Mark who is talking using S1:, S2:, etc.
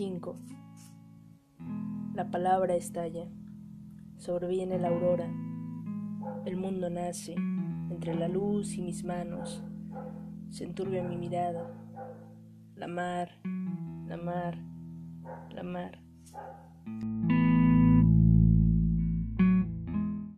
S1: 5. La palabra estalla, sobreviene la aurora, el mundo nace entre la luz y mis manos, se enturbia mi mirada, la mar, la mar, la mar.